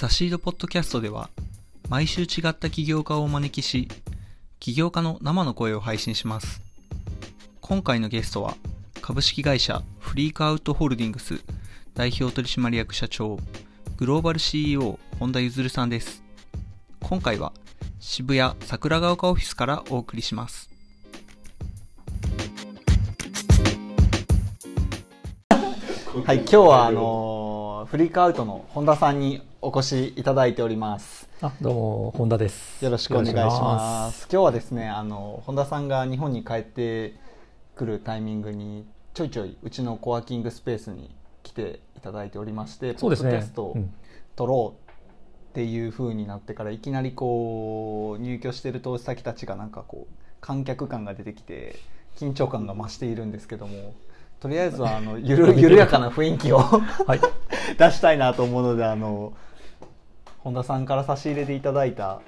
ザシードポッドキャストでは毎週違った起業家をお招きし起業家の生の声を配信します。今回のゲストは株式会社フリークアウトホールディングス代表取締役社長グローバル CEO 本田譲さんです。今回は渋谷桜ヶ丘オフィスからお送りします。はい今日はあのフリークアウトの本田さんにお越しいただいております。あどうも本田です。よろしくお願いします。今日はですねあの本田さんが日本に帰ってくるタイミングにちょいちょいうちのコワーキングスペースに来ていただいておりましてそうですね。ポッドキャストを撮ろうっていう風になってからいきなりこう入居してる投資先たちがなんかこう観客感が出てきて緊張感が増しているんですけどもとりあえずはあのゆる 緩やかな雰囲気を はい。出したいなと思うのであの本田さんから差し入れていただいた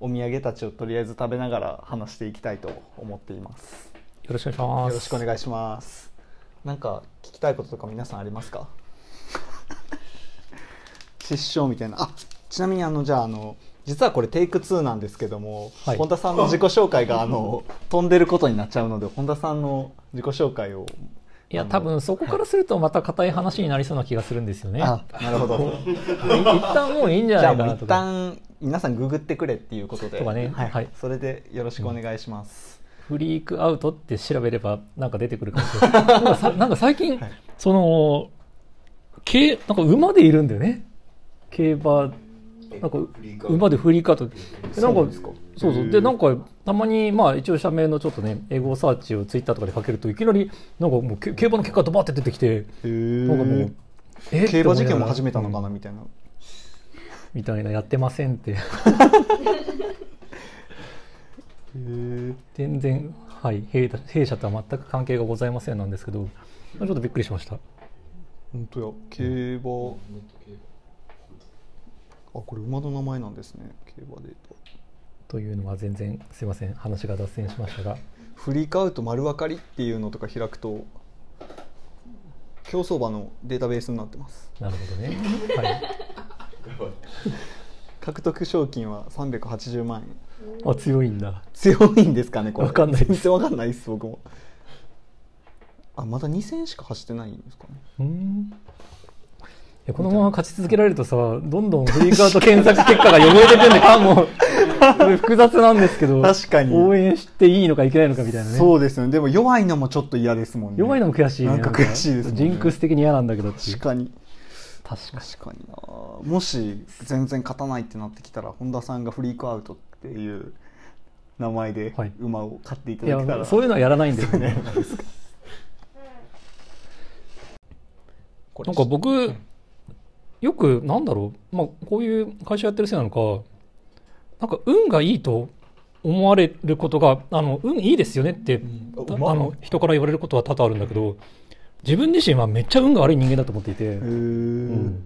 お土産たちをとりあえず食べながら話していきたいと思っています。よろしくお願いします。よろしくお願いします。なんか聞きたいこととか皆さんありますか？失笑みたいな。あちなみにあのじゃああの実はこれテイク2なんですけども、はい。本田さんの自己紹介があの飛んでることになっちゃうので本田さんの自己紹介をいや多分そこからするとまた硬い話になりそうな気がするんですよね。あ なるほど。い 一旦もういいんじゃじゃあもう一ないかなとか旦皆さんググってくれっていうことで。とかね。はいはい。それでよろしくお願いします、フリークアウトって調べればなんか出てくるかもしれない。なんかさなんか最近、はい。その競なんか馬でいるんだよね。競馬なんか馬でフリークアウト。でなんかそうですか？そうそう。でなんかたまにまあ一応社名のちょっとね英語サーチをツイッターとかでかけるといきなりなんかもうけ競馬の結果がドバーって出てきてなんかもうえ？競馬事件も始めたのうんかな？みたいな、みたいなやってませんって。全然はい。弊弊社とは全く関係がございませんなんですけどちょっとびっくりしました。本当や。競馬。あこれ馬の名前なんですね。競馬データというのは全然すいません。話が脱線しましたが。フリークアウト丸分かりっていうのとか開くと競走馬のデータベースになってます。なるほどね、はい、獲得賞金は380万円。あ強いんだ。強いんですかねこれ。わかんないです。全然わかんないです僕も。あまだ2戦しか走ってないんですかね。うーんこのまま勝ち続けられるとさどんどんフリークアウト検索結果が汚れてくんでかも 複雑なんですけど確かに。応援していいのかいけないのかみたいなね。そうですよね。でも弱いのもちょっと嫌ですもんね。弱いのも悔しいねなんか悔しいですね。ジンクス的に嫌なんだけど確かに確か確かに。なもし全然勝たないってなってきたら本田さんがフリークアウトっていう名前ではい。馬を買っていたいだけたら、やそういうのはやらないんで。すよね。なんか僕よくなんだろう、まあ、こういう会社やってるせいなのかなんか運がいいと思われることがあの運いいですよねって、ああうまいの人から言われることは多々あるんだけど自分自身はめっちゃ運が悪い人間だと思っていて、うん、で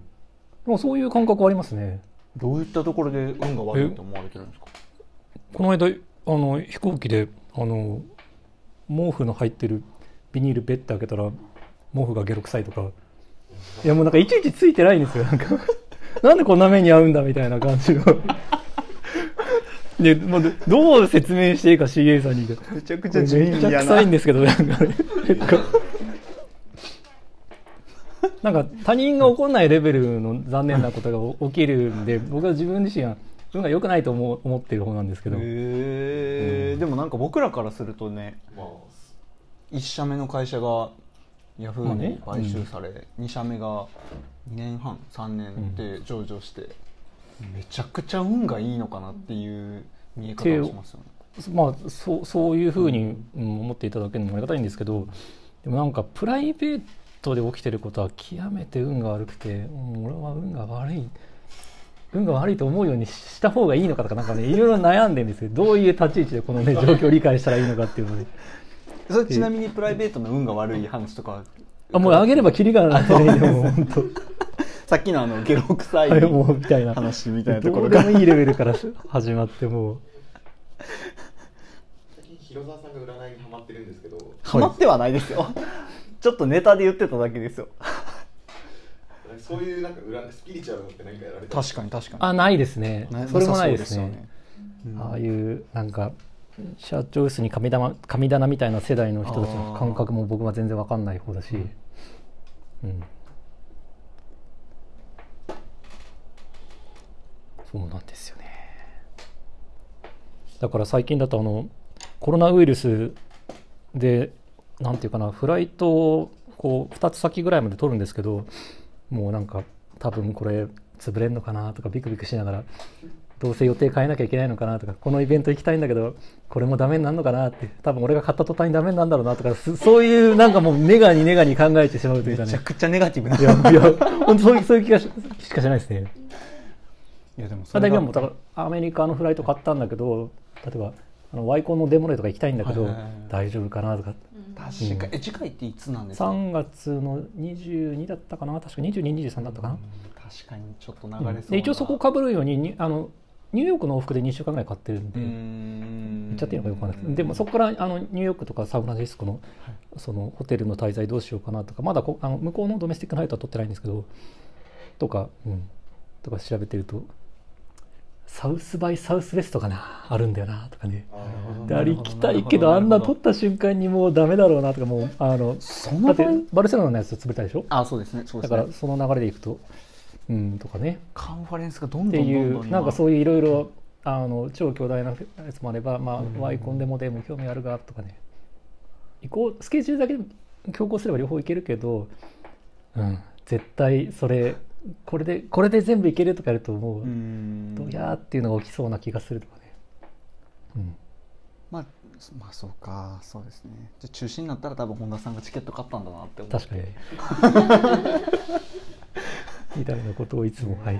もそういう感覚はありますね。どういったところで運が悪いと思われてるんですか？この間あの飛行機であの毛布の入ってるビニールベッて開けたら毛布がゲロ臭いとか。いやもうなんかいちいちついてないんですよ。なんか。なんでこんな目に遭うんだみたいな感じのでもうどう説明していいか CA さんに。めちゃくこれめっちゃ臭いんですけどなんかね。なんか他人が起こんないレベルの残念なことが起きるんで僕は自分自身は運が良くないと思う思ってる方なんですけど、へえ、でもなんか僕らからするとね1社目の会社がヤフーに買収され、2社目が2年半3年で上場して、めちゃくちゃ運がいいのかなっていう見え方をしますよね。まあそうそういうふうにうん思っていただけるのもありがたいんですけどでもなんかプライベートで起きてることは極めて運が悪くて、うん俺は運が悪い運が悪いと思うようにした方がいいのかとかなんかねいろいろ悩んでるんですよ。どういう立ち位置でこのね状況を理解したらいいのかっていうので。それちなみにプライベートの運が悪い話とか。あもうあげればキリがないねでも本当さっきのあのゲロ臭いはいもうみたいな。話みたいなとこどろが。うでもいいレベルから始まってもう。最近広沢さんが占いにハマってるんですけど。ハマってはないですよ。ちょっとネタで言ってただけですよ。占そういうなんか裏スピリチュアルのって何かやられた確かに確かに。あないですね。なそれもないですね。なさそうん。ああいうなんか社長室に神棚神棚みたいな世代の人たちの感覚も僕は全然わかんない方だし、うん、そうなんですよね。だから最近だとあのコロナウイルスでなんていうかなフライトをこう2つ先ぐらいまで取るんですけどもうなんか多分これ潰れんのかなとかビクビクしながらどうせ予定変えなきゃいけないのかなとかこのイベント行きたいんだけどこれもダメになるのかなって多分俺が買った途端にダメになるんだろうなとかすそういうなんかもうネガにネガに考えてしまうというかね。めちゃくちゃネガティブな。いやいや本当そういうそういう気がししかしないですねやでもそれが今もアメリカのフライト買ったんだけど例えばあのワイコンのデモレとか行きたいんだけど、大丈夫かなとか。確かに。え次回っていつなんですか？3月の22だったかな？確か2223だったかな、うん確かにちょっと流れそう一応そこをかぶるようににあのニューヨークの往復で2週間ぐらい買ってるんで、うーん。言っちゃっていいのかよくわかんない。でもそこからあのニューヨークとかサンフランシスコのそのホテルの滞在どうしようかなとかまだこあの向こうのドメスティックナイトは取ってないんですけどとか、うん、とか調べてるとサウスバイサウスウェストかな？あるんだよなとかね。であれ行きたいけどあんな取った瞬間にもうダメだろうなとかもうあのだってバルセロナのやつ潰れたでしょ？あそうですねそうでだからその流れでいくと。うんとかね。カンファレンスがどんってどんどんどんいうなんかそういういろいろあの超巨大なやつもあれば、まうん。あ、ワイコンでもでも興味あるがとかね。行こうスケジュールだけで強行すれば両方いけるけど、うん、絶対それこれでこれで全部いけるとかやるともう、うーん。どやーっていうのが起きそうな気がするとかね、うん、まあまあそうか。そうですね。じゃあ中止になったら多分本田さんがチケット買ったんだなって思って確かに。みたいなことをいつもはい。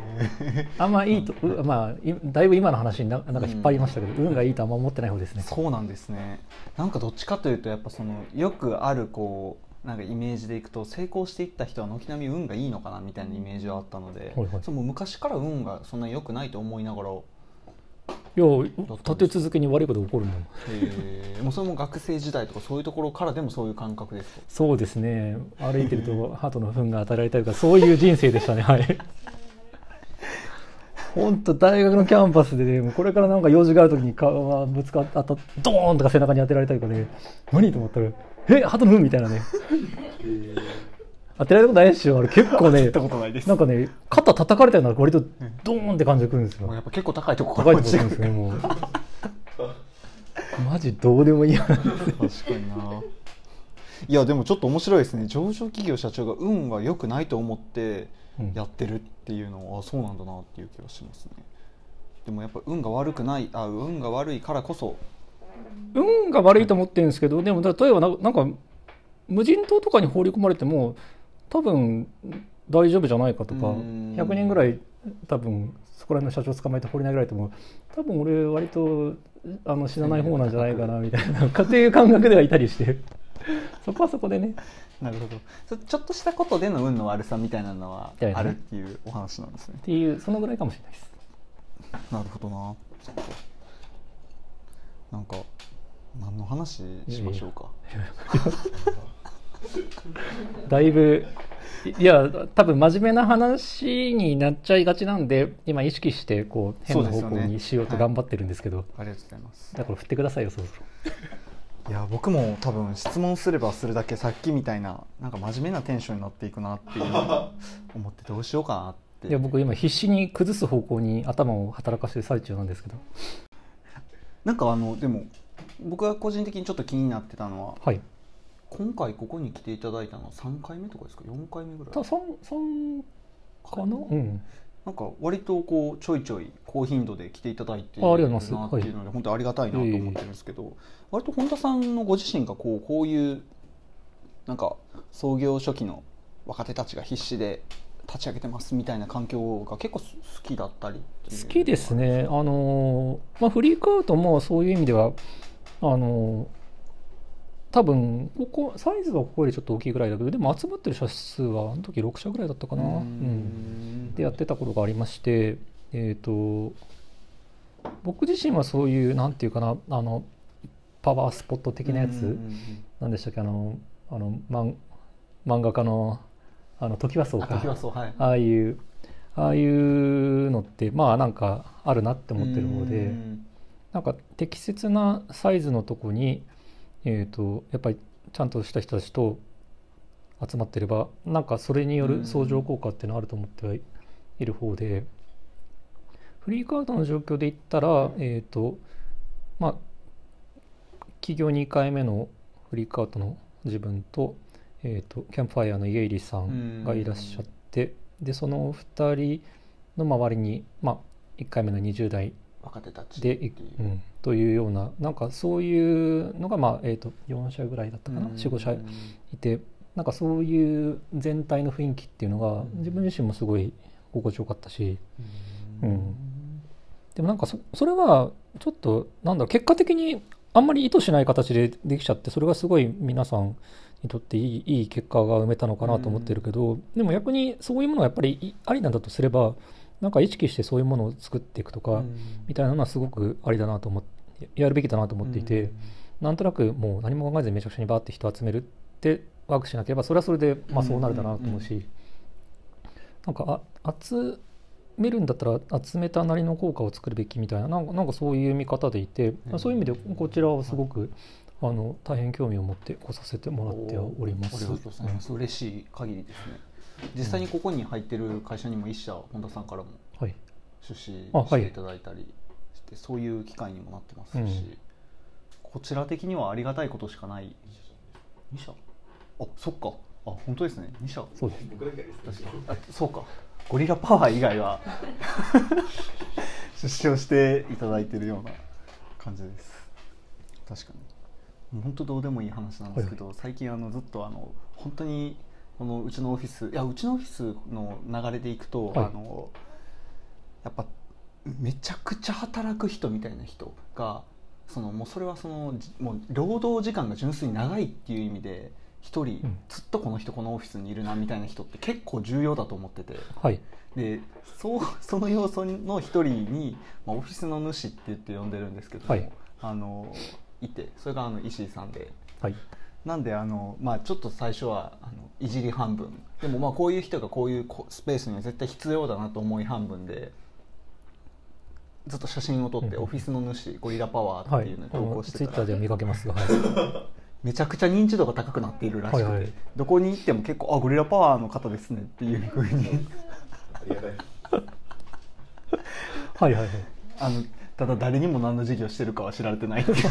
あんまいいと、うまあいだいぶ今の話にななんか引っ張りましたけど、運がいいとあんま思ってない方ですね。そうなんですね。なんかどっちかというとやっぱそのよくあるこうなんかイメージでいくと成功していった人は軒並み運がいいのかなみたいなイメージはあったので、はいはい。その昔から運がそんなに良くないと思いながら。いや立て続けに悪いこと起こるもん。へー。もうそれも学生時代とかそういうところからでもそういう感覚ですか？そうですね。歩いてると鳩の糞が与えられたりとかそういう人生でしたね。はい。本当大学のキャンパスでねこれからなんか用事がある時に顔がぶつかったドーンとか背中に当てられたりとかね。何と思ったら「え鳩の糞?」みたいなね。当てられたことないですよ。あれ結構ねたことないです。なんかね肩叩かれたような割とドーンって感じでくるんですよ。もうやっぱ結構高いとこ高いところなんですねもうマジどうでもいい話。確かにな。いやでもちょっと面白いですね。上場企業社長が運が良くないと思ってうん。やってるっていうのは、あそうなんだなっていう気がしますね。でもやっぱ運が悪くないあ運が悪いからこそ運が悪いと思ってるんですけどでも例えばななんか無人島とかに放り込まれても多分大丈夫じゃないかとかうん。100人ぐらい多分そこら辺の社長捕まえて放り投げられても多分俺割とあの死なない方なんじゃないかなみたいな家庭感覚ではいたりして。そこはそこでね。なるほど。そちょっとしたことでの運の悪さみたいなのはあるっていうお話なんですね。っていうそのぐらいかもしれないです。なるほどななんか何の話しましょうか？だいぶいや多分真面目な話になっちゃいがちなんで今意識してこう変な方向にしようと頑張ってるんですけど、ありがとうございます。だから振ってくださいよそろそろ。いや僕も多分質問すればするだけさっきみたいななんか真面目なテンションになっていくなっていう 思ってどうしようかなって。いや僕今必死に崩す方向に頭を働かせてる最中なんですけどなんかあのでも僕が個人的にちょっと気になってたのははい。今回ここに来ていただいたのは3回目とかですか？4回目ぐらい？た 3, 三かな？うん。なんか割とこうちょいちょい高頻度で来ていただいてるなっていうので、本当にありがたいなと思ってるんですけど、割と本田さんのご自身がこうこういうなんか創業初期の若手たちが必死で立ち上げてますみたいな環境が結構好きだったり好きですね。あのーまあフリークアウトもそういう意味ではあのー多分ここサイズはここよりちょっと大きいぐらいだけどでも集まってる社数はあの時6社ぐらいだったかな。ううん。んでやってた頃がありまして、えー、と僕自身はそういうなんていうかなあのパワースポット的なやつ、なんでしたっけ？あのあの漫漫画家のあの時はそうあかああいうああいうのってまあなんかあるなって思ってるのでうん。なんか適切なサイズのとこにえー、とやっぱりちゃんとした人たちと集まってればなんかそれによる相乗効果っていうのはあると思ってはいいる方でフリーカードの状況で言ったらえっ、とまあ企業2回目のフリーカードの自分と,、えー、とキャンプファイヤーのイエイリさんがいらっしゃってでその2人の周りに、まあ、1回目の20代若手たちで、いう。うん、というようななんかそういうのが、まあえー、と4社ぐらいだったかな？45社いてなんかそういう全体の雰囲気っていうのが自分自身もすごい心地よかったしうん。でもなんかそそれはちょっとなんだろう結果的にあんまり意図しない形でできちゃってそれがすごい皆さんにとっていいいい結果が埋めたのかなと思ってるけど、でも逆にそういうものがやっぱりいありなんだとすればなんか意識してそういうものを作っていくとか、みたいなのはすごくありだなと思ってやるべきだなと思っていて、なんとなくもう何も考えずにめちゃくちゃにバーって人を集めるってワークしなければそれはそれでまあそうなるだなと思うし、なんかあ集めるんだったら集めたなりの効果を作るべきみたいななんかなんかそういう見方でいて、うん。そういう意味でこちらはすごく、あの大変興味を持って来させてもらっております。ありがとうございます、嬉しい限りですね。実際にここに入ってる会社にも一社本田さんからもはい、出資していただいたりして、そういう機会にもなってますし、うん。こちら的にはありがたいことしかない。2社あそっか。あ本当ですね。2社そうです。僕だけです確かに。あそうか。ゴリラパワー以外は 出資をしていただいてるような感じです。確かに本当どうでもいい話なんですけど、最近あのずっとあの本当にこのうちのオフィスいやうちのオフィスの流れでいくと、はい。あのやっぱめちゃくちゃ働く人みたいな人がそのもうそれはそのじもう労働時間が純粋に長いっていう意味で一人、うん。ずっとこの人このオフィスにいるなみたいな人って結構重要だと思ってて。はい、でそうその要素の一人に、まあ、オフィスの主って言って呼んでるんですけども、はい。あのいてそれがあの石井さんで。はい、なんであの、まあ、ちょっと最初はあのいじり半分。でもまあこういう人がこういうこスペースには絶対必要だなと思い半分でずっと写真を撮って、うん。オフィスの主ゴリラパワーはいっていうのに、投稿してた。ら、ツイッターでは見かけますが、はい、めちゃくちゃ認知度が高くなっているらしくて、はいはい。どこに行っても結構あゴリラパワーの方ですねっていうふうに。はいはいはい。あのただ誰にも何の事業してるかは知られてないっていう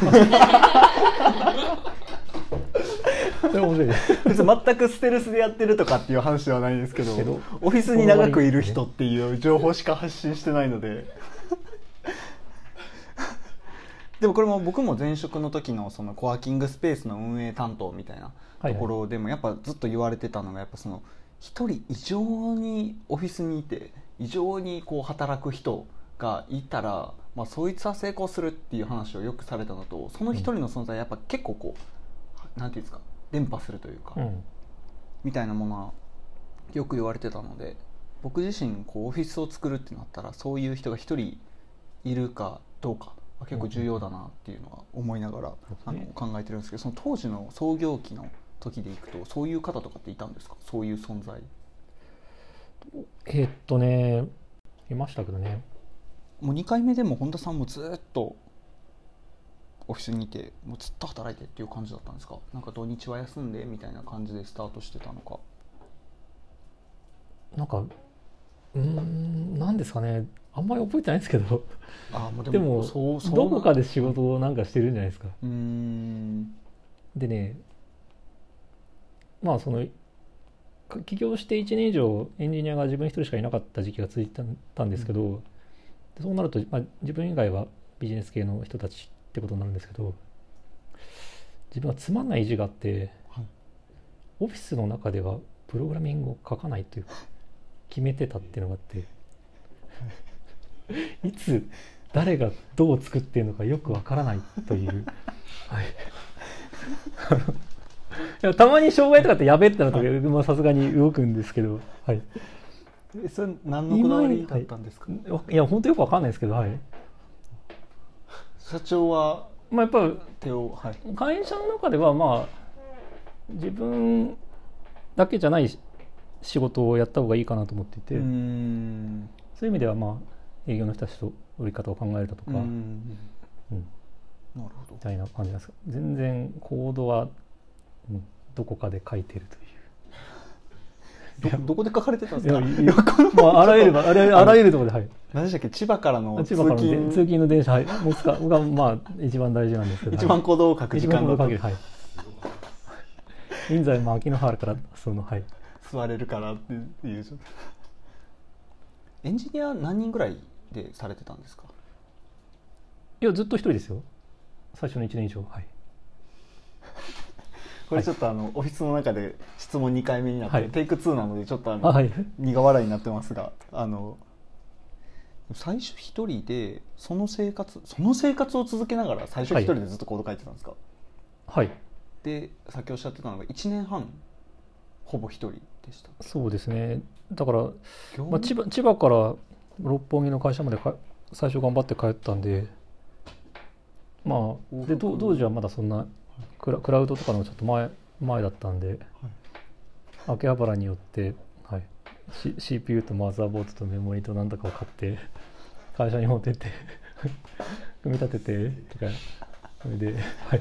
それ面白いです。別に全くステルスでやってるとかっていう話ではないんですけどけどオフィスに長くいる人っていう情報しか発信してないので でもこれも僕も前職の時のそのコワーキングスペースの運営担当みたいなところでもやっぱずっと言われてたのがやっぱその一人異常にオフィスにいて異常にこう働く人がいたら、まあ、そいつは成功するっていう話をよくされたのとその一人の存在やっぱ結構こうなんていうんですか伝播するというか、うん、みたいなものはよく言われてたので僕自身こうオフィスを作るってなったらそういう人が一人いるかどうかは結構重要だなっていうのは思いながら、あの考えてるんですけどその当時の創業期の時でいくとそういう方とかっていたんですか？そういう存在。えーっとね、いましたけどね。もう2回目でも本田さんもずっとオフィスにいてもうずっと働いてっていう感じだったんですか？なんか土日は休んでみたいな感じでスタートしてたのか。なんか、うーん、なんですかね。あんまり覚えてないんですけど、あーもうでも、そうそうどこかで仕事をなんかしてるんじゃないですか。うーん。でね、まあその、か起業して1年以上エンジニアが自分一人しかいなかった時期が続いてたんですけど、でそうなると、まあ、自分以外はビジネス系の人たちってことになるんですけど自分はつまんない意地があって、はい。オフィスの中ではプログラミングを書かないという決めてたっていうのがあってい。つ誰がどう作ってるのかよくわからないという、はい、いやたまに障害とかってやべってなるとまあさすがに動くんですけど、はい、えそれ何のこだわりだったんですか、い。や本当よくわかんないですけど、はい。社長はまあ、やっぱ手をはい。会社の中ではまあ自分だけじゃない仕事をやった方がいいかなと思っていて、そういう意味ではまあ営業の人たちと売り方を考えるだとか、うーんうん。なるほど。みたいな感じなんですが全然コードは、うんどこかで書いてるとどどこで書かれてたんいですか？まあ、あらゆるあらゆるあらゆるところで、はい、何でしたっけ？千葉からの通千葉からので勤。通勤の電車、はい、もう使うがまあ一番大事なんですけど、一番はい行動を書く時間の限り、はい。現在も秋の原からそのはい。座れるからっていうエンジニア何人ぐらいでされてたんですか？いやずっと一人ですよ。最初の一年以上、はい。これちょっとあの、オフィスの中で質問2回目になって、はいテイク2なのでちょっとあの、あはい。苦笑いになってますがあの最初一人でその生活その生活を続けながら最初一人でずっとコード書いてたんですか、はい。でさっきおっしゃってたのが1年半ほぼ一人でしたそうですね。だから、業まあ、千葉千葉から六本木の会社までか最初頑張って帰ったんで、まあ、で当当時はまだそんなクラクラウドとかのちょっと前前だったんで、秋葉原によって、はい、C- CPU とマザーボードとメモリとなんだかを買って 会社に持ってって 組み立ててとかそれで、はい、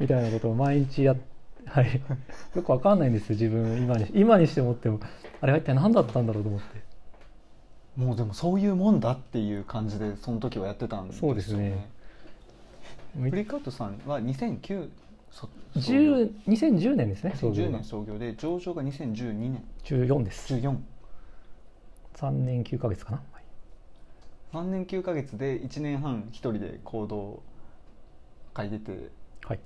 みたいなことを毎日やっはい、よくわかんないんですよ自分今に今にして思っても。あれは一体何だったんだろうと思って。もうでもそういうもんだっていう感じでその時はやってたんですよそうですねフリーカウトさんは2009そ10 2010年ですね。創業2010が。年創業で上場が2012年。14です。14 3年9ヶ月かな、はい。3年9ヶ月で1年半一人で行動を書いてて。はい、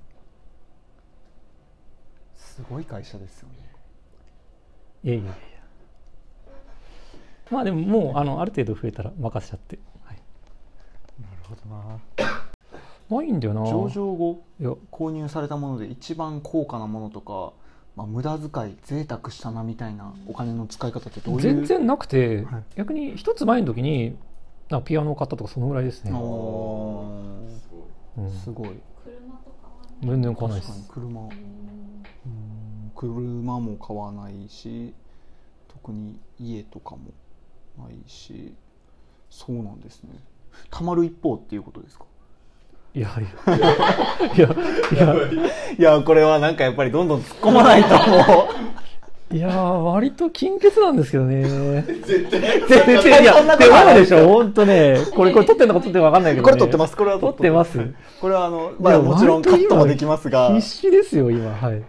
すごい会社ですよね。いやいやいやまあでももうあのある程度増えたら任せちゃって、はい、なるほどなないんだよな。上場後いや。購入されたもので一番高価なものとか、まあ、無駄遣い贅沢したなみたいなお金の使い方ってどういう？全然なくて、はい。逆に一つ前の時になんかピアノを買ったとかそのぐらいですね、すごい。車とかは全然買わないです。車。うん。車も買わないし特に家とかもないし。そうなんですね。たまる一方っていうことですか？いやいや。いや いや。い。やこれはなんかやっぱりどんどん突っ込まないと思う。いやー割と金欠なんですけどね。絶対。絶対いやそんなこでしょ本当ね。これこれ撮ってんのか撮ってんのか分かんないけど、ね、これ撮ってます。これは撮ってます。これはあのまあもちろんカットもできますが。必死ですよ今。はい。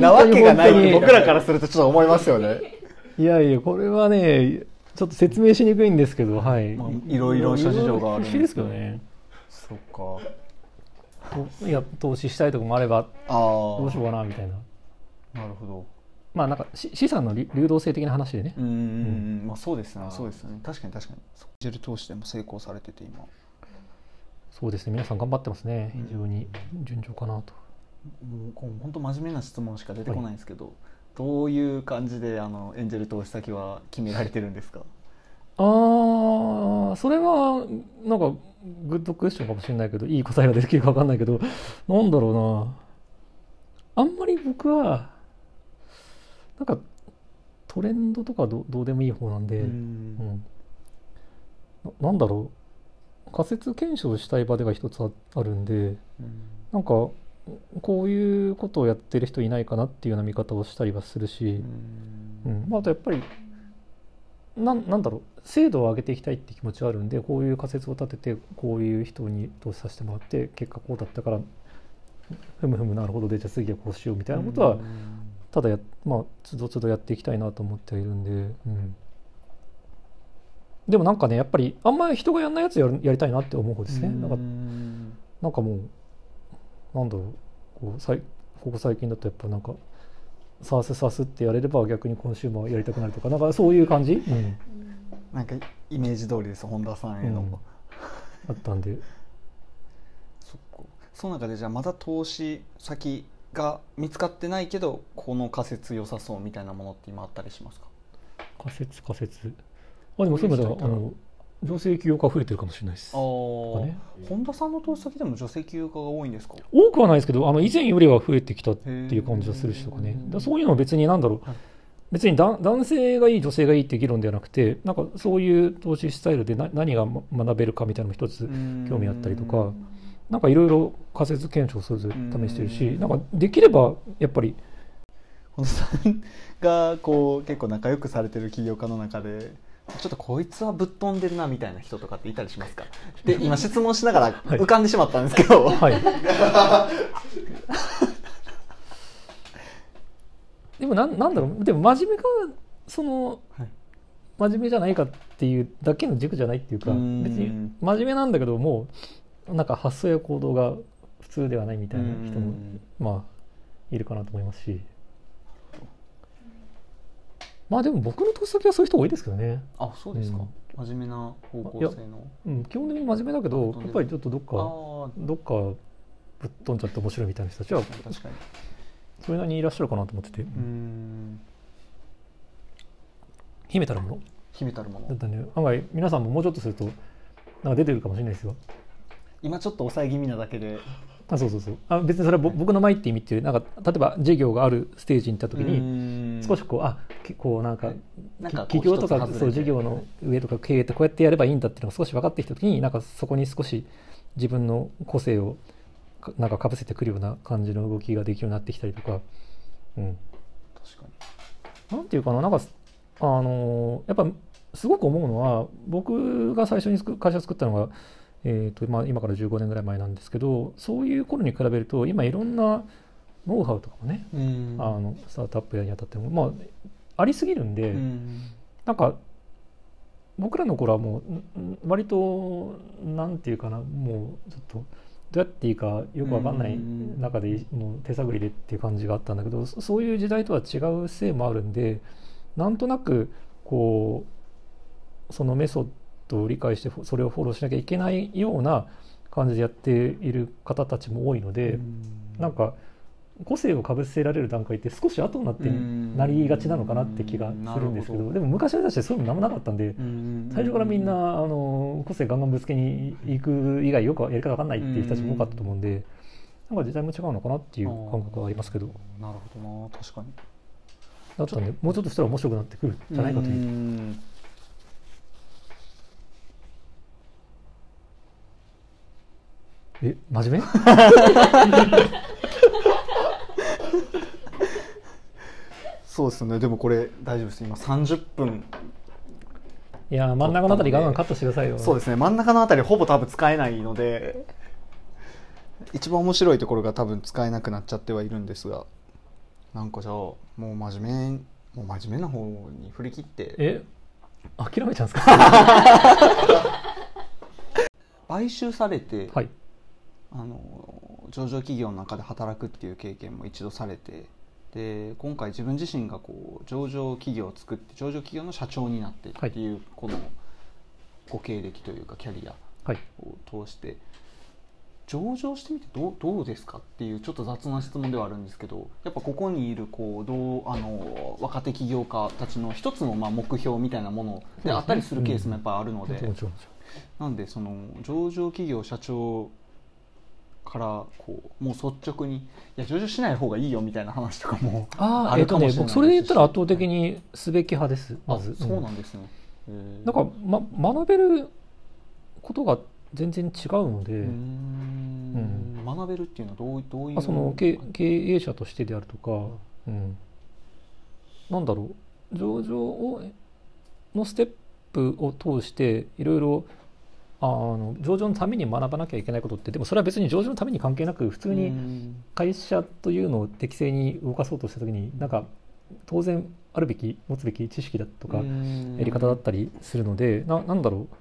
なわけがない僕らからするとちょっと思いますよね。いやいやこれはねちょっと説明しにくいんですけどはい、まあいろいろ諸事情があるんですけどねそっか。といや投資したいとこもあればどうしようかなみたいな。なるほど。まあなんかし資産の流流動性的な話でね。うんうんうんまあそうですね。そうですよね。確かに確かに。ジェル投資でも成功されてて今。そうですね。皆さん頑張ってますね。うん非常に順調かなと。もう本当真面目な質問しか出てこないんですけど、どういう感じであのエンジェル投資先は決められてるんですか？ああそれはなんかグッドクエスチョンかもしれないけどいい答えができるか分かんないけどなんだろうな。あんまり僕はなんかトレンドとかどどうでもいい方なんで、うん。ななんだろう。仮説検証したい場でが一つああるんでなんかこういうことをやってる人いないかなっていうような見方をしたりはするし、うん。まあ、あとやっぱりなんなんだろう精度を上げていきたいって気持ちはあるんでこういう仮説を立ててこういう人に投資させてもらって結果こうだったからふむふむなるほどでじゃあ次はこうしようみたいなことはただやまあつどつどやっていきたいなと思ってはいるんで、うん、でもなんかねやっぱりあんまり人がやんないやつやるやりたいなって思う方ですね。なんかなんかもうなんだろうこうさいここ最近だとやっぱなんかサースサースってやれれば逆にコンシューマーやりたくなるとかなんかそういう感じ、うん、なんかイメージ通りです本田さんへの、うん。あったんで。そっか。その中でじゃあまだ投資先が見つかってないけどこの仮説良さそうみたいなものって今あったりしますか？仮説仮説。あでもそういう意味ではあの女性起業家増えてるかもしれないです。ね。本田さんの投資先でも女性起業家が多いんですか？多くはないですけどあの以前よりは増えてきたっていう感じはするしとかね。だそういうのは別になんだろう、はい。別にだ男性がいい女性がいいって議論ではなくてなんかそういう投資スタイルでな何が学べるかみたいなのも一つ興味あったりとかなんかいろいろ仮説検証それぞれ試してるしうん。なんかできればやっぱり。本田さんがこう結構仲良くされてる起業家の中でちょっとこいつはぶっ飛んでるなみたいな人とかっていたりしますか？で今質問しながらはい。浮かんでしまったんですけど、はい。でもなんなんだろう。でも真面目かその、はい。真面目じゃないかっていうだけの軸じゃないっていうか別に真面目なんだけどもうなんか発想や行動が普通ではないみたいな人もうん。まあいるかなと思いますしまあでも僕の投資先はそういう人多いですけどね、あそうですか、真面目な方向性の。うん、基本的に真面目だけどやっぱりちょっとどっあかあどっかぶっ飛んじゃって面白いみたいな人たちは確かにそれなりにいらっしゃるかなと思ってて、うーん。秘めたるもの？秘めたるもの。だったね案外皆さんももうちょっとするとなんか出てくるかもしれないですよ。今ちょっと抑え気味なだけであそうそうそう。あ別にそれはぼ僕の前って意味っていうなんか例えば事業があるステージに行った時にに少しこうあきこうなんか企業とかそう事業の上とか経営ってこうやってやればいいんだっていうのが少し分かってきた時になんかそこに少し自分の個性をかなんかかぶせてくるような感じの動きができるようになってきたりとか、うん、確かなんていうかな、なんか、あのーやっぱすごく思うのは、僕が最初に作会社作ったのが、えーとまあ、今から15年ぐらい前なんですけど、そういう頃に比べると、今いろんなノウハウとかもね、にうん。あのスタートアップやにあたっても、まあ、ありすぎるんで、うん。なんか、僕らの頃はもう、んん割と、なんていうかな、もうちょっと、どうやっていいかよくわかんないうん。中でもう手探りでっていう感じがあったんだけどそそういう時代とは違うせいもあるんでなんとなくこうそのメソッドを理解してそれをフォローしなきゃいけないような感じでやっている方たちも多いので、なんか個性をかぶせられる段階って少し後になってうんなりがちなのかなって気がするんですけどど。でも昔の人たそういうの何もなかったんでうん最初からみんなあの個性ガンガンぶつけに行く以外よくやり方わかんないっていう人たちも多かったと思うんでなんか時代も違うのかなっていう感覚はありますけど。なるほどな確かに。だったんでもうちょっとしたら面白くなってくるんじゃないかといううんえ真面目？そうですね。でもこれ大丈夫です。今30分。いや真ん中のあたりガンガンカットしてくださいよ。そうですね。真ん中のあたりほぼ多分使えないので一番面白いところが多分使えなくなっちゃってはいるんですがなんかじゃあもう真面目もう真面目な方に振り切って。え諦めちゃうんですか？買収されて、はいあの上場企業の中で働くっていう経験も一度されてで今回自分自身がこう上場企業を作って上場企業の社長になってっていうこのご経歴というかキャリアはいを通して上場してみてどうどうですかっていうちょっと雑な質問ではあるんですけどやっぱここにいるこうどうあの若手起業家たちの一つのまあ目標みたいなものであったりするケースもやっぱりあるので。なんでその上場企業社長からこうもう率直にいや上場しない方がいいよみたいな話とかもあああえっとねるかもしれない僕それで言ったら圧倒的にすべき派ですまあずそうなうんんですね、へー。なんか、ま、学べることが全然違うので、うーん。学べるっていうのはどうどういうあその経経営者としてであるとか、うん、なんだろう。上場をのステップを通していろいろあの上場のために学ばなきゃいけないことってでもそれは別に上場のために関係なく普通うにん。会社というのを適正に動かそうとした時になんか当然あるべき持つべき知識だとかうん。やり方だったりするのでななんだろう。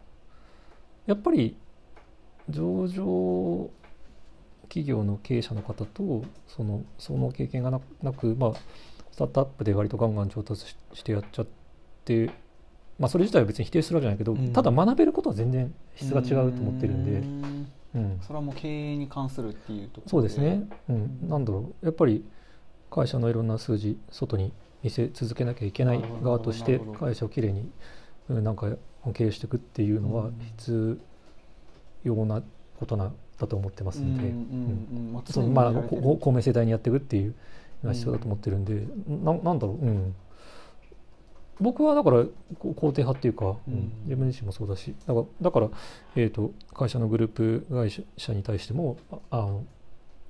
やっぱり上場企業の経営者の方とそのその経験がななく、まあ、スタートアップで割とガンガン調達ししてやっちゃって、まあ、それ自体は別に否定するわけじゃないけど、うん。ただ学べることは全然質が違うと思ってるんで、うん。うん、それはもう経営に関するっていうところそうですね、うん、なんだろう。やっぱり会社のいろんな数字外に見せ続けなきゃいけない側として会社をきれいにうんなんか経営していくっていうのはうん必要なことなだと思ってますので、うんうんうんまあ公明正大にやっていくっていうのが必要だと思ってるんで、ななんだろう、うん、僕はだから肯定派っていうか、うん。うん。自分自身もそうだしだからだから、えー、と会社のグループ会社に対してもああの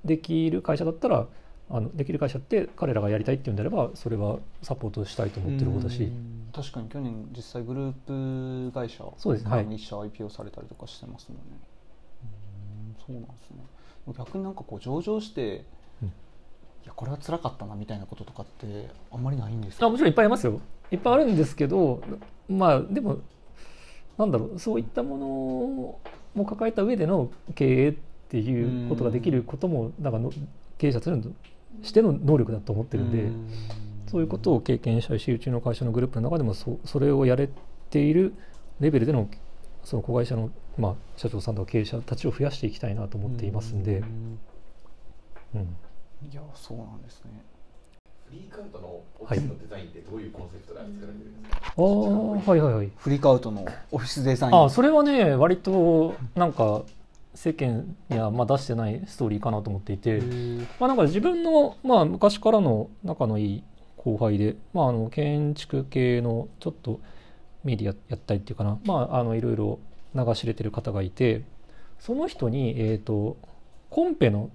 できる会社だったらあのできる会社って彼らがやりたいっていうんであればそれはサポートしたいと思ってる方だし、うん。確かに去年実際グループ会社そうです。はい。一社 IPO されたりとかしてますもんね。うん。そうなんですね。逆になんかこう上場して、やこれは辛かったなみたいなこととかってあんまりないんですか？あもちろんいっぱいありますよ。いっぱいあるんですけどまあでもなんだろうそういったものも抱えた上での経営っていうことができることもなんかの経営者としての能力だと思ってるんで、うん。そういうことを経験したいしうちの会社のグループの中でもそそれをやれているレベルでのその子会社の、まあ、社長さんとか経営者たちを増やしていきたいなと思っていますんで、うん。うんいやそうなんですね。フリーカウントのオフィスのデザインってどういうコンセプトで作られてるんですか、ああはいはいはい。フリークアウトのオフィスデザイン。あそれはね割となんか世間にはまあ出してないストーリーかなと思っていて、まあ、なんか自分の、まあ、昔からの仲のいい後輩で、まあ、あの建築系のちょっとメディアやったりっていうかな、まあ、あのいろいろ流し入れてる方がいてその人に、えー、とコンペの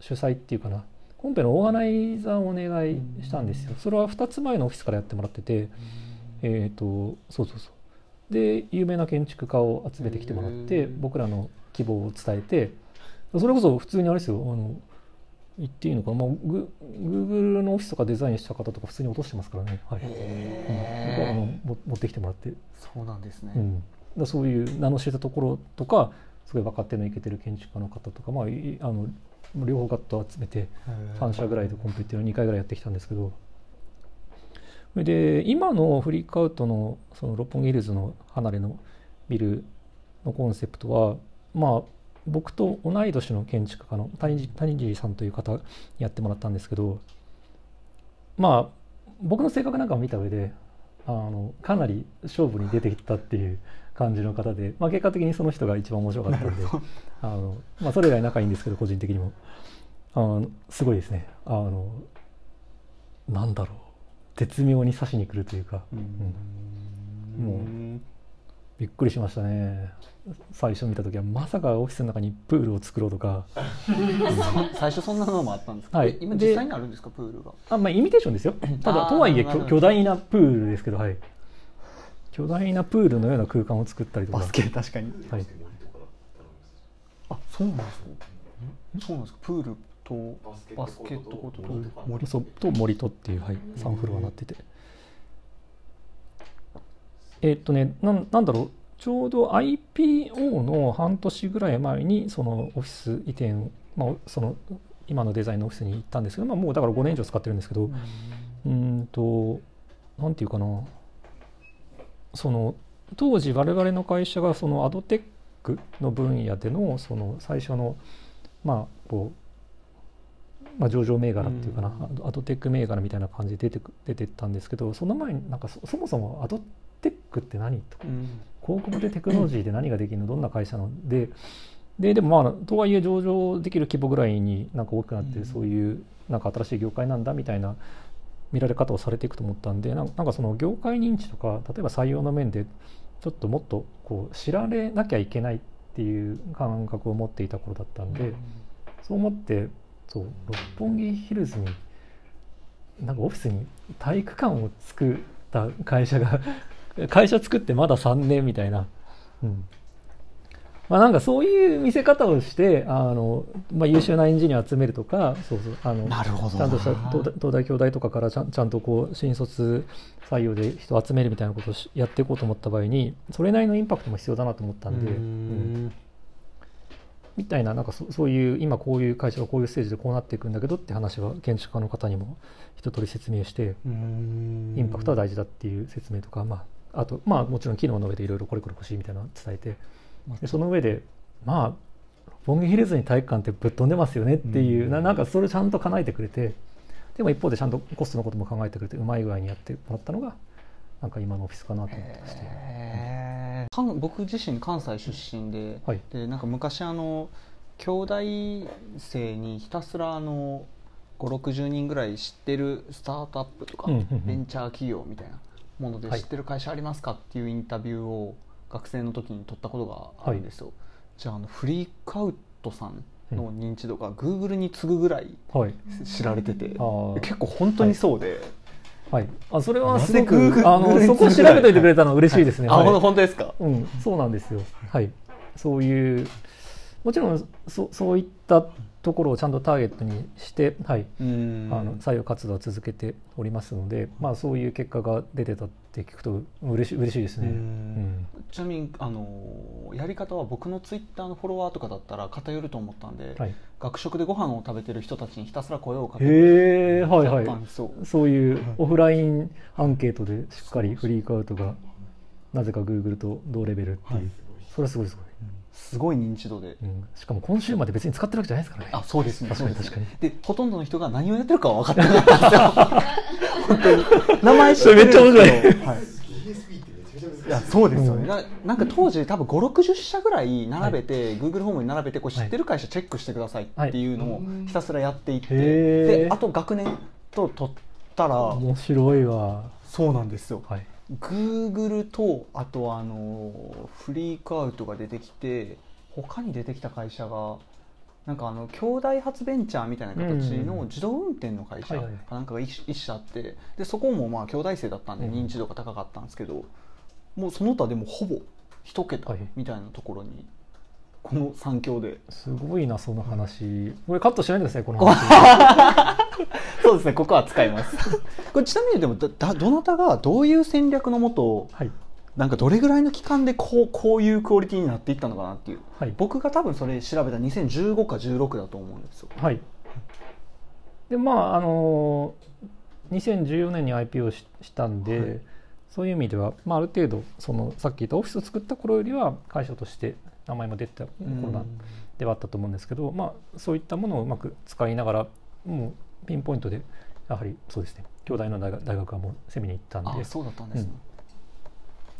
主催っていうかなコンペのオーガナイザーをお願いしたんですよ。それは2つ前のオフィスからやってもらってて、えっ、とそうそうそう。で有名な建築家を集めてきてもらって僕らの希望を伝えてそれこそ普通にあれですよ。あの言っていいのかな、まあ、グ Google のオフィスとかデザインした方とか普通に落としてますからね、はい。うん。僕はあのも持ってきてもらって、そうなんですね、うん、だそういう名の知れたところとかすごい若手のイケてる建築家の方とか、まあ、いあの両方ガッと集めて3社ぐらいでコンペっていうのを2回ぐらいやってきたんですけど。それで今のフリークアウトのその六本木ヒルズの離れのビルのコンセプトはまあ僕と同い年の建築家の谷地谷地さんという方にやってもらったんですけどまあ僕の性格なんかも見た上であのかなり勝負に出てきたっていう感じの方で、まあ、結果的にその人が一番面白かったんであの、まあ、それ以外仲いいんですけど個人的にも。あのすごいですね。あのなんだろう。絶妙に刺しに来るというか、うん。もうびっくりしましたね。最初見た時はまさかオフィスの中にプールを作ろうとか。最初そんなのもあったんですか、はい。え今で実際にあるんですかプールが？あまあイミテーションですよ。ただとはいえ巨大なプールですけどはい巨大なプールのような空間を作ったりとか。バスケ確かに。はい。あそうなんですかそうなんですか。プールとババスケットコートと森。森そうと森とっていう、はい、3フロアになってて。えーっとねなんなんだろう。ちょうど IPO の半年ぐらい前にそのオフィス移転、まあ、その今のデザインのオフィスに行ったんですけど、まあ、もうだから5年以上使ってるんですけど、うーんとなんていうかなその当時我々の会社がそのアドテックの分野でのその最初のまあこう、まあ、上場銘柄っていうかな、アドアドテック銘柄みたいな感じで出てく出てったんですけどその前になんかそそもそもアドテックって何とうん。広告でテクノロジーで何ができるのどんな会社なのでででもまあとはいえ上場できる規模ぐらいになんか大きくなってうん。そういうなんか新しい業界なんだみたいな見られ方をされていくと思ったんでなんかその業界認知とか例えば採用の面でちょっともっとこう知られなきゃいけないっていう感覚を持っていた頃だったんで、そう思ってそう六本木ヒルズになんかオフィスに体育館を作った会社が会社作ってまだ3年みたいな、うん。まあ、なんかそういう見せ方をしてあの、まあ、優秀なエンジニアを集めるとかそうそうあのなるほどちゃんとした東大東大京大とかからちゃんちゃんとこう新卒採用で人を集めるみたいなことをしやっていこうと思った場合にそれなりのインパクトも必要だなと思ったんで、ううん。ん。みたいななんかそそういう今こういう会社がこういうステージでこうなっていくんだけどって話は建築家の方にも一通り説明してうん。インパクトは大事だっていう説明とか、まあ、あとまあもちろん機能の上でいろいろこれこれ欲しいみたいなのを伝えてでその上でまあ六本木ヒルズに体育館ってぶっ飛んでますよねっていう、うん。ななんかそれをちゃんと叶えてくれてでも一方でちゃんとコストのことも考えてくれてうまい具合にやってもらったのがなんか今のオフィスかなと思ってまして。僕自身関西出身で,、はい。でなんか昔あの兄弟生にひたすらあの560人ぐらい知ってるスタートアップとか、うんうんうん。ベンチャー企業みたいなものではい。知ってる会社ありますかっていうインタビューを学生の時に取ったことがあるんですよ、じゃああのフリークアウトさんの認知度が Google に次ぐぐらいはい。知られてて、あー。結構本当にそうで、はい。あそれはすごくあのそこ調べといてくれたのは嬉しいですね、あ、はい。ほん本当ですか、うん、そうなんですよ。はい。そういう、もちろんそそういったところをちゃんとターゲットにして、はい、うん。あの採用活動は続けておりますので、まあそういう結果が出てたって聞くと嬉しい嬉しいですね。うん。うん。ちなみにあのやり方は僕のツイッターのフォロワーとかだったら偏ると思ったんで、はい。学食でご飯を食べてる人たちにひたすら声をかけてへえ、はいはい。そういうオフラインアンケートでしっかりフリークアウトがなぜか Google と同レベルっていう、はい。それはすごいすごい、すごい認知度で、うん。しかも今週まで別に使ってるわけじゃないですからね。あそうですね。確かにそうです確かでほとんどの人が何をやってるかは分かってなかったんですよ。本当に。名前知ってるんですけど。それめっちゃ面白い。はい。いいやそうですよね、うん。ななんか当時多分560社ぐらい並べて、Google ホームに並べてこう知ってる会社チェックしてくださいっていうのをひたすらやっていって、へー。であと学年と取ったら面白いわ。そうなんですよ。はい。Google とあとあのフリークアウトが出てきて他に出てきた会社がなんかあの兄弟発ベンチャーみたいな形の自動運転の会社かなんかが一一社あってでそこもまあ兄弟生だったんでうん認知度が高かったんですけど、もうその他でもほぼ一桁はい。みたいなところにこの3強で、すごいな、その話。これカットしないでください、この話。そうですねここは使います これちなみにでもだだどなたがどういう戦略のもとはい。なんかどれぐらいの期間でこうこういうクオリティになっていったのかなっていうはい。僕が多分それ調べた2015か16だと思うんですよはい。で、まあ、あのー、2014年に IPO ししたんで、はいそういう意味では、まあ、ある程度、その、さっき言ったオフィスを作った頃よりは、会社として名前も出てた頃なんではあったと思うんですけど、まあ、そういったものをうまく使いながら、もう、ピンポイントで、やはり、そうですね、兄弟の大学はもうセミに行ったんで、あそうだったんですね、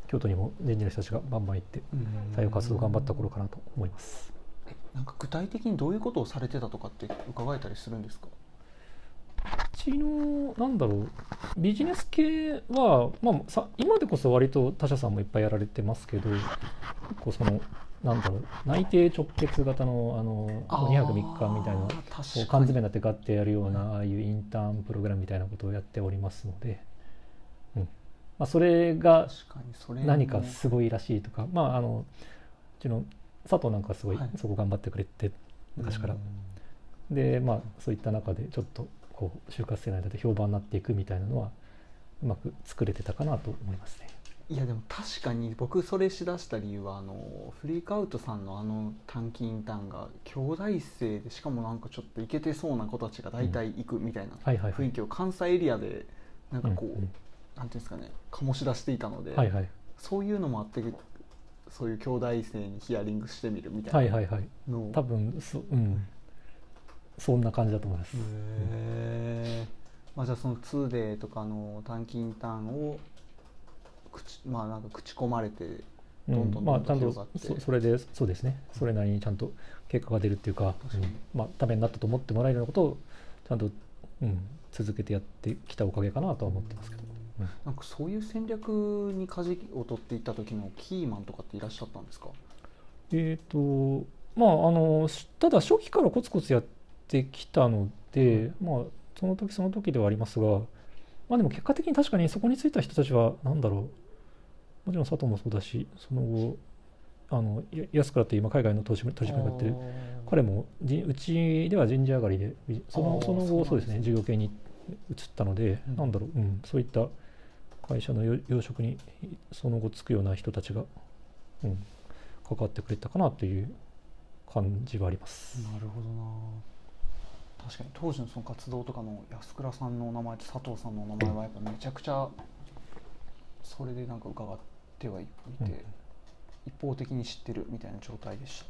京都にも人事の人たちがバンバン行って、採用活動頑張った頃かなと思います。えなんか具体的にどういうことをされてたとかって伺えたりするんですか？うちのなんだろうビジネス系は、まあ、さ今でこそ割と他社さんもいっぱいやられてますけど結構そのなんだろう内定直結型のあの2泊3日みたいな缶詰に。なってガッてやるようなああいうインターンプログラムみたいなことをやっておりますので、うん。まあ、それが確かにそれも。何かすごいらしいとか、まあ、あのうちの佐藤なんかすごいはい。そこ頑張ってくれて昔から。でまあそういった中でちょっとこう就活生の間で評判になっていくみたいなのはうまく作れてたかなと思いますね。いやでも確かに僕それしだした理由はあのフリークアウトさんのあの短期インターンが兄弟生でしかもなんかちょっとイケてそうな子たちが大体行くみたいな雰囲気を関西エリアでなんかこう、うんうん。なんていうんですかね醸し出していたので、はいはい。そういうのもあってそういう兄弟生にヒアリングしてみるみたなはいいはい。はい多分そ,、うん、そんな感じだと思います。へえ、まあ、じゃあその 2day とかの短期インターンを口,、まあ、なんか口込まれてうどんどんんまあ、ちゃんと広がって。そそれでそうですね。それなりにちゃんと結果が出るっていうか、うん。まあ、ためになったと思ってもらえるようなことをちゃんと、うん、続けてやってきたおかげかなとは思ってますけど、うん。なんかそういう戦略に舵を取っていった時のキーマンとかっていらっしゃったんですか？えっ、とまああのしただ初期からコツコツやってきたので、まあその時その時ではありますがまあでも結果的に確かにそこについた人たちは何だろうもちろん佐藤もそうだしその後あのや安倉って今海外の投資取締役やってる。彼もじうちでは人事上がりでびそのその後そうですね。事業系に移ったので、うん。なんだろう、うん、そういった会社のよ要職にその後つくような人たちが、うん、関わってくれたかなという感じはあります。なるほどな。確かに当時のその活動とかの安倉さんのお名前と佐藤さんのお名前はやっぱめちゃくちゃそれでなんか伺ってはいて、うん一方的に知ってるみたいな状態でした。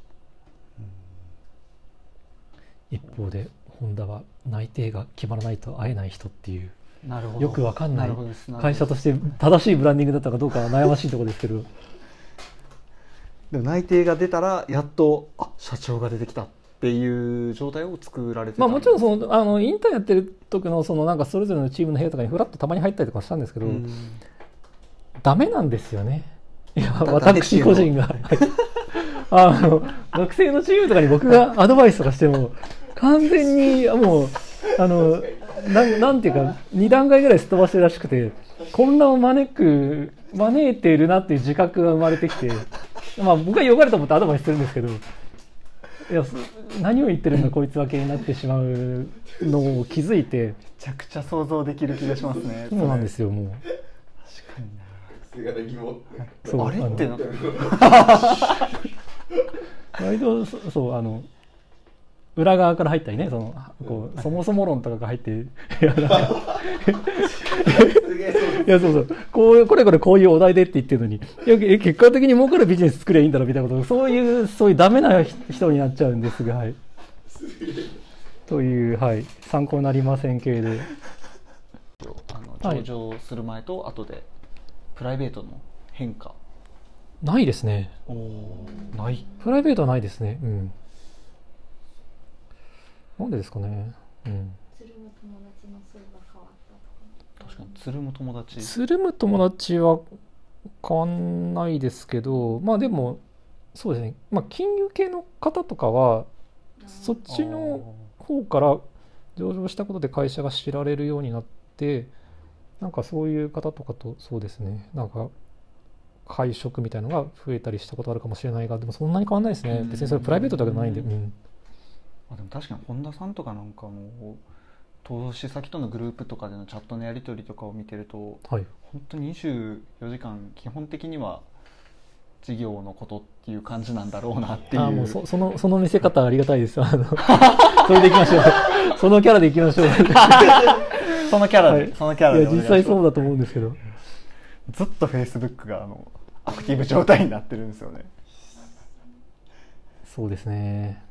一方でホンダは内定が決まらないと会えない人っていう。なるほど。よくわかんない。会社として正しいブランディングだったかどうかは悩ましいところですけど。でも内定が出たらやっとあ社長が出てきたっていう状態を作られてたまあもちろんそそのあのインターンやってる時のそのなんかそれぞれのチームの部屋とかにフラッとたまに入ったりとかしたんですけど、ダメなんですよね。いや私個人が。は いあの学生のチームとかに僕がアドバイスとかしても完全にもうあのなんなんていうか2段階ぐらいすっ飛ばしてるらしくて混乱を招く招いているなっていう自覚が生まれてきてまあ僕はよかれと思ってアドバイスするんですけどいやそ何を言ってるんだこいつわけになってしまうのを気づいてめちゃくちゃ想像できる気がしますねそうなんですよもう。確かにあれ？ってなの割とそそうあの裏側から入ったりねそのこうそもそも論とかが入って いやそういやそう。そうこうこれこれこういうお題でって言ってるのにいやえ結果的に儲かるビジネス作りゃいいんだろみたいなことそういうそういうダメな人になっちゃうんですがはい。というはい。参考になりません系であのはい上場する前と後でプライベートの変化。ないですね。ない。プライベートはないですね。うん。なんでですかね。うん。確かにつるむ友達。つるむ友達は変わんないですけどまあでもそうですね、まあ、金融系の方とかはそっちの方から上場したことで会社が知られるようになってなんかそういう方とかとそうですねなんか会食みたいのが増えたりしたことあるかもしれないがでもそんなに変わんないですね。うん。別にそれプライベートだけじゃないんで、うん、あでも確かに本田さんとかなんかも投資先とのグループとかでのチャットのやり取りとかを見てるとはい。本当に24時間基本的には事業のことっていう感じなんだろうなっていう。あーもうそそのその見せ方ありがたいです。あの それでいきましょう。そのキャラでいきましょう。そのキャラで、はい。そのキャラで実際そうだだと思うんですけど。ずっとフェイスブックがあのアクティブ状態になってるんですよね。そうですね。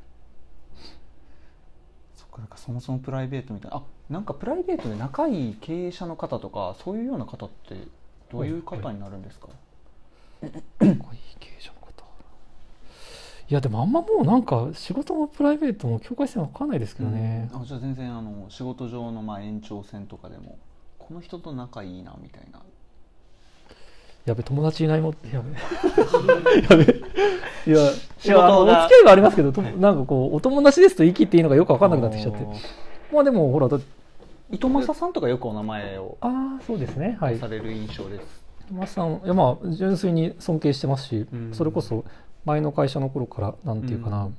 そっかなんかそもそもプライベートみたいな。あなんかプライベートで仲いい経営者の方とかそういうような方ってどういう方になるんですか、いい経営者の方いやでもあんまもうなんか仕事もプライベートも境界線わかんないですけどね、あじゃあ全然あの仕事上のまあ延長線とかでもこの人と仲いいなみたいな。やべ友達いないもん。やべ。やべ。いや仕事お付き合いはありますけどとなんかこうお友達ですと言い切っていいのかよくわかんなくなってきちゃって。まあでもほらだ糸正さんとかよくお名前をああそうですね。はい。される印象です、さんいやまあ純粋に尊敬してますし、うん。それこそ前の会社の頃からなんていうかな、うん。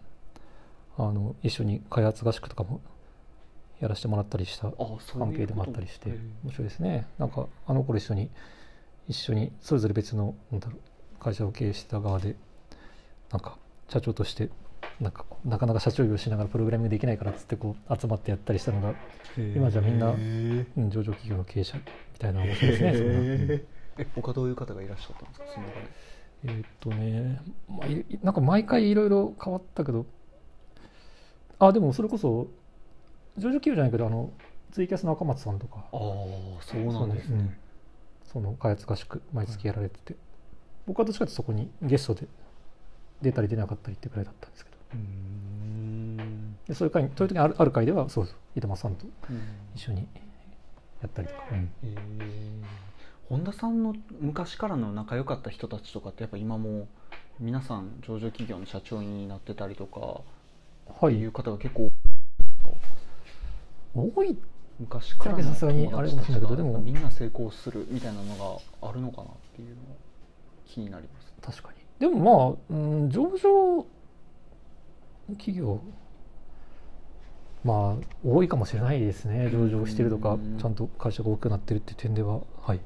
あの一緒に開発合宿とかもやらせてもらったりした関係でもあったりして面白いですね。なんかあの頃一緒に一緒にそれぞれ別の会社を経営してた側でなんか社長としてなんかなかなか社長業しながらプログラミングできないからっつってこう集まってやったりしたのが、今じゃみんなへうん、上場企業の経営者みたいな面白いですねえ え他どういう方がいらっしゃったんですか？その中で。えーっとね、まあ、いなんか毎回いろいろ変わったけどあでもそれこそ上場企業じゃないけどあのツイキャスの赤松さんとか。ああそうなんですね。そうね。その開発合宿毎月やられてて、僕はどっちかというとそこにゲストで出たり出なかったりってくらいだったんですけど。うーん。でそういう会そういう時にあるある会ではそうそう板間さんとうん。一緒にやったりとか、うんえ本田さんの昔からの仲良かった人たちとかってやっぱ今も皆さん上場企業の社長になってたりとかはい。いう方が結構多い。昔からのさすがにあれかもしれないけどでも。みんな成功するみたいなのがあるのかなっていうのが気になります。確かに。でもまあ、うん、上場企業まあ多いかもしれないですね。上場してるとかうん。ちゃんと会社が大きくなってるっていう点でははい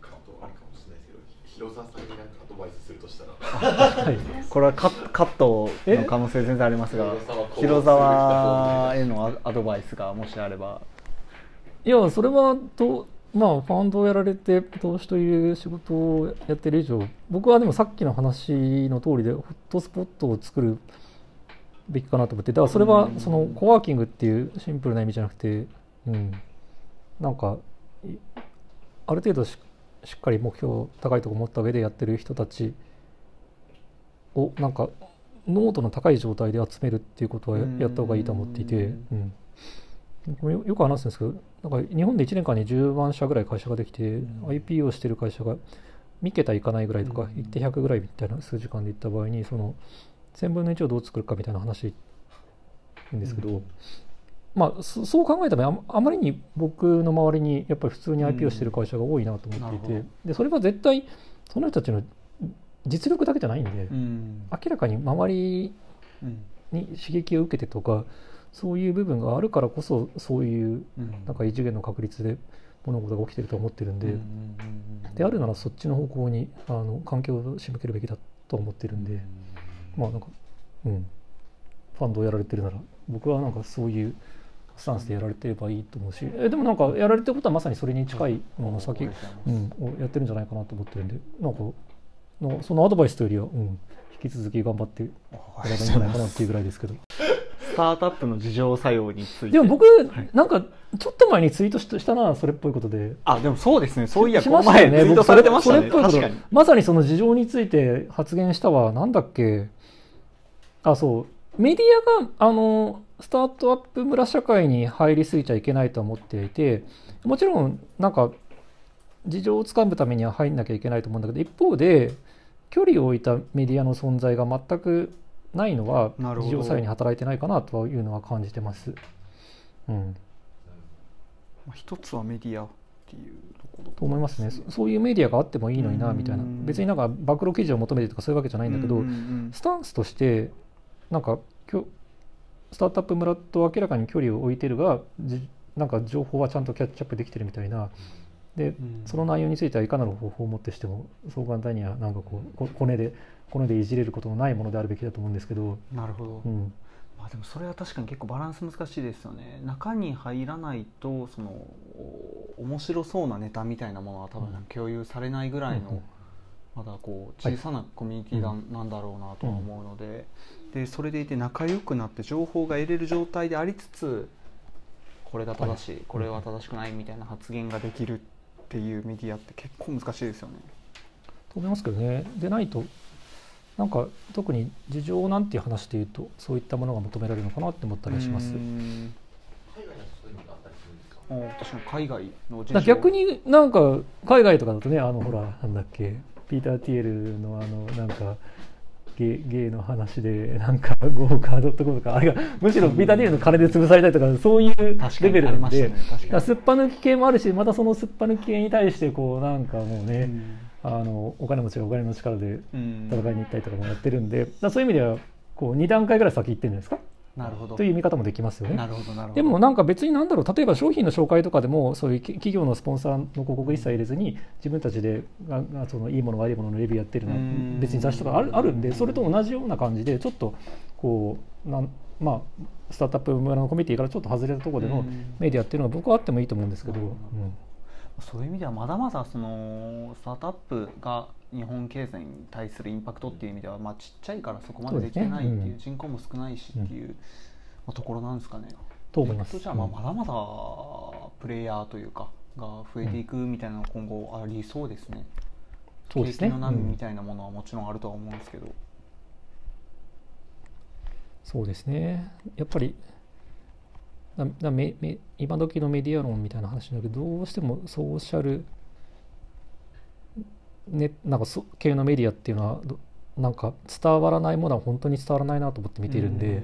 カットあるかもしれないですけど広沢さんになんかアドバイスするとしたら。はい。これはカッカットの可能性全然ありますがえ広沢へのアアドバイスがもしあれば。いやそれはとまあファンドをやられて投資という仕事をやってる以上僕はでもさっきの話の通りでホットスポットを作るべきかなと思ってだからそれはそのコワーキングっていうシンプルな意味じゃなくてうん。なんかいある程度ししっかり目標高いとこ持った上でやってる人たちをなんか濃度の高い状態で集めるっていうことはやった方がいいと思っていて、うん。よよく話すんですけどなんか日本で1年間に10万社ぐらい会社ができて、ん。IPO してる会社が3桁いかないぐらいとか、うん。1手100ぐらいみたいな数時間でいった場合にその1000分の1をどう作るかみたいな話なんですけど、うんまあそそう考えたらああまりに僕の周りにやっぱり普通に IPO してる会社が多いなと思っていて、なるほでそれは絶対その人たちの実力だけじゃないんで、うん。明らかに周りうんに刺激を受けてとかそういう部分があるからこそそういううん。なんか異次元の確率で物事が起きてると思ってるんで、うんうんうんであるならそっちの方向にあの環境を仕向けるべきだと思ってるんで、まあなんかうん。ファンドをやられてるなら僕はなんかそういうスタンスでやられてればいいと思うし。えでもなんかやられてることはまさにそれに近いもの先、うん、をやってるんじゃないかなと思ってるんでなんかのそのアドバイスというよりは、うん、引き続き頑張ってやればいいんじゃないかなっていうぐらいですけど。スタートアップの自浄作用について。でも僕、い。なんかちょっと前にツイートししたなそれっぽいことで。あでもそうですね。そういやしこのましたよね。前ツイートされてましたね。僕それそれっぽいこと。確かに。まさにその事情について発言したわ。なんだっけ。あそう。メディアがあのスタートアップ村社会に入りすぎちゃいけないと思っていてもちろんなんか事情をつかむためには入んなきゃいけないと思うんだけど一方で距離を置いたメディアの存在が全くないのは事情作用に働いてないかなというのは感じてます。うん。まあ一つはメディアっていうところと思いますね。そそういうメディアがあってもいいのになみたいな。うん別になんか暴露記事を求めてとかそういうわけじゃないんだけど、スタンスとしてなんかスタートアップ村と明らかに距離を置いてるがじなんか情報はちゃんとキャッチアップできてるみたいな。でうん。その内容についてはいかなる方法をもってしてもそう簡単にはなんかこうこコネでコネでいじれることのないものであるべきだと思うんですけど、なるほど、うん、まあ、でもそれは確かに結構バランス難しいですよね。中に入らないとそのお面白そうなネタみたいなものは多分うん共有されないぐらいの、うんまだこうはい小さなコミュニティだ、なんだろうなとは思うので,、でそれでいて仲良くなって情報が得れる状態でありつつこれが正しい、これは正しくないみたいな発言ができるっていうメディアって結構難しいですよね。と思いますけどね。でないとなんか特に事情なんていう話でいうとそういったものが求められるのかなって思ったりはします。う。ん。海外だとそういうのがあったりするんですか？あ確かに海外の事情。逆になんか海外とかだとねあのほらなんだっけピーター・ティエルのあのなんかゲイゲイの話でなんかゴーカードットコムとかあれがむしろピーター・ティエルの金で潰されたりとかそういうレベルなんで、ねすっぱ抜き系もあるしまたそのすっぱ抜き系に対してこうなんかもうね、うん。あのお金持ちがお金の力でうん。戦いに行ったりとかもやってるんで、だからそういう意味ではこう2段階ぐらい先行ってるんじゃないですかなるほど。という見方もできますよね。なるほどなるほど。でもなんか別になんだろう例えば商品の紹介とかでもそういうき企業のスポンサーの広告一切入れずに自分たちでああそのいいもの悪いもののレビューやってるの別に雑誌とかあるあるんでそれと同じような感じでちょっとこうなんまあスタートアップ村のコミュニティからちょっと外れたところでのうん。メディアっていうのは僕はあってもいいと思うんですけど、そういう意味ではまだまだそのスタートアップが日本経済に対するインパクトっていう意味では、まあ、ちっちゃいからそこまでできてないっていう人口も少ないしっていう、まあ、ところなんですかね。と思います。じゃあまあうんまだまだプレイヤーというかが増えていくみたいなのが今後ありそうですね。そうですね景気の波うんみたいなものはもちろんあるとは思うんですけど。そうですねやっぱりななめめ今時のメディア論みたいな話だけどどうしてもソーシャル、ね、なんかそ系のメディアっていうのはどなんか伝わらないものは本当に伝わらないなと思って見ているんで、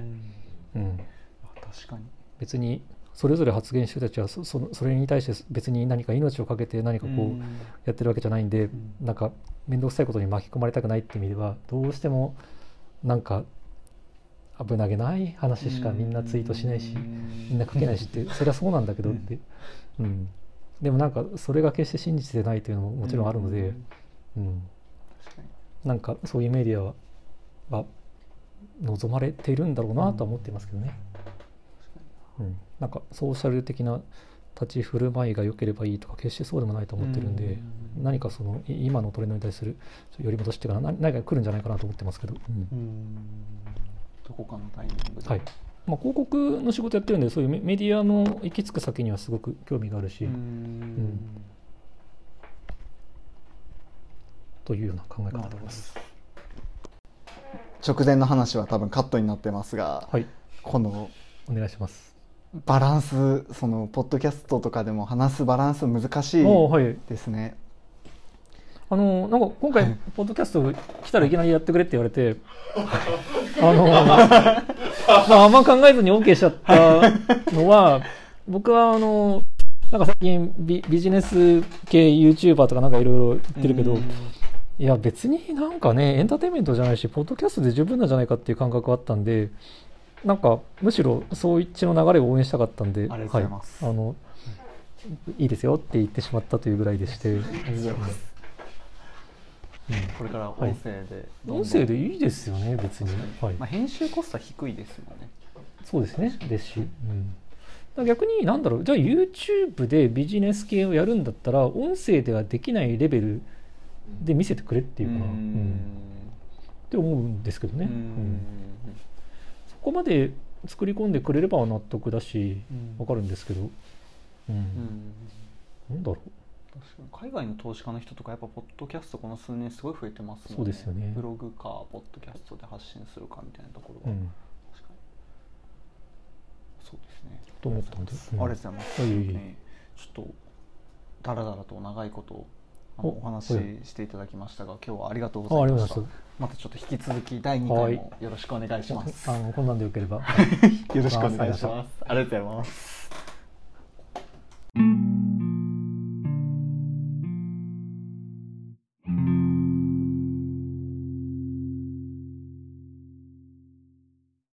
うん、あ確かに。別にそれぞれ発言してる人たちはそそれに対して別に何か命を懸けて何かこううん。やってるわけじゃないんで、ん。なんか面倒くさいことに巻き込まれたくないって意味ではどうしてもなんか危なげない話しかみんなツイートしないしみんな書けないしってそれはそうなんだけどって、うん、でもなんかそれが決して真実でないというのももちろんあるので、うん、なんかそういうメディアはは望まれているんだろうなとは思っていますけどね、うん、なんかソーシャル的な立ち振る舞いが良ければいいとか決してそうでもないと思ってるんで、何かそのい今のトレンドに対する寄り戻しっていうかな何何か来るんじゃないかなと思ってますけど、うん。うん。どこかのタイミングで。はい。まあ、広告の仕事やってるんでそういうメメディアの行き着く先にはすごく興味があるし、うんというような考え方す。直前の話は多分カットになってますが、はい。このお願いします。バランスそのポッドキャストとかでも話すバランス難しいですね。あのなんか今回、はい。ポッドキャスト来たらいきなりやってくれって言われて あのまああんま考えずに OK しちゃったのは僕はあのなんか最近ビビジネス系 YouTuber とかなんかいろいろ言ってるけど、うんいや別になんかねエンターテインメントじゃないしポッドキャストで十分なんじゃないかっていう感覚があったんでなんかむしろそういっちの流れを応援したかったんでありがとうございます。はい、あのいいですよって言ってしまったというぐらいでして、ありがとうございます。これから音声でどんどん音声でいいですよね別に、はい。まあ、編集コストは低いですもんね。そうですね。ですし、うん、逆になんだろう。じゃあ YouTube でビジネス系をやるんだったら音声ではできないレベルで見せてくれっていうかな、うん。って思うんですけどね、ううん。んそこまで作り込んでくれれば納得だしうん。わかるんですけど、うん。うん。なんだろ確かに。海外の投資家の人とかやっぱポッドキャストこの数年すごい増えてますもんね。そうですよね。ブログかポッドキャストで発信するかみたいなところう、は、うん、確かに。そうですね。と思ったんで、うん。ありがとうございます、いえいちょっとだらだらと長いことお話ししていただきましたが、今日はありがとうございました。またちょっと引き続き第2回もよろしくお願いします。あのこんなんでよければ、よろしくお願いします。ありがとうございます。